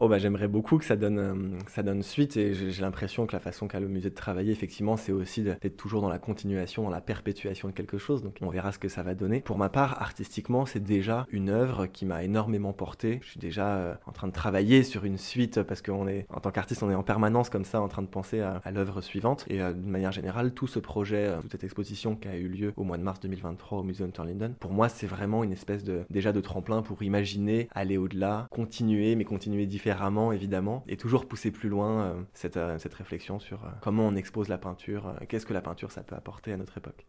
Oh bah j'aimerais beaucoup que ça donne, euh, ça donne suite et j'ai l'impression que la façon qu'a le musée de travailler, effectivement, c'est aussi d'être toujours dans la continuation, dans la perpétuation de quelque chose. Donc on verra ce que ça va donner. Pour ma part, artistiquement, c'est déjà une œuvre qui m'a énormément porté. Je suis déjà euh, en train de travailler sur une suite parce qu'en est, en tant qu'artiste, on est en permanence comme ça en train de penser à, l'œuvre suivante. Et euh, d'une manière générale, tout ce projet, toute cette exposition qui a eu lieu au mois de mars 2023 au musée Unterlinden, pour moi, c'est vraiment une espèce de déjà de tremplin pour imaginer aller au-delà, continuer, mais continuer différemment évidemment, et toujours pousser plus loin euh, cette, euh, cette réflexion sur euh, comment on expose la peinture, qu'est-ce que la peinture ça peut apporter à notre époque.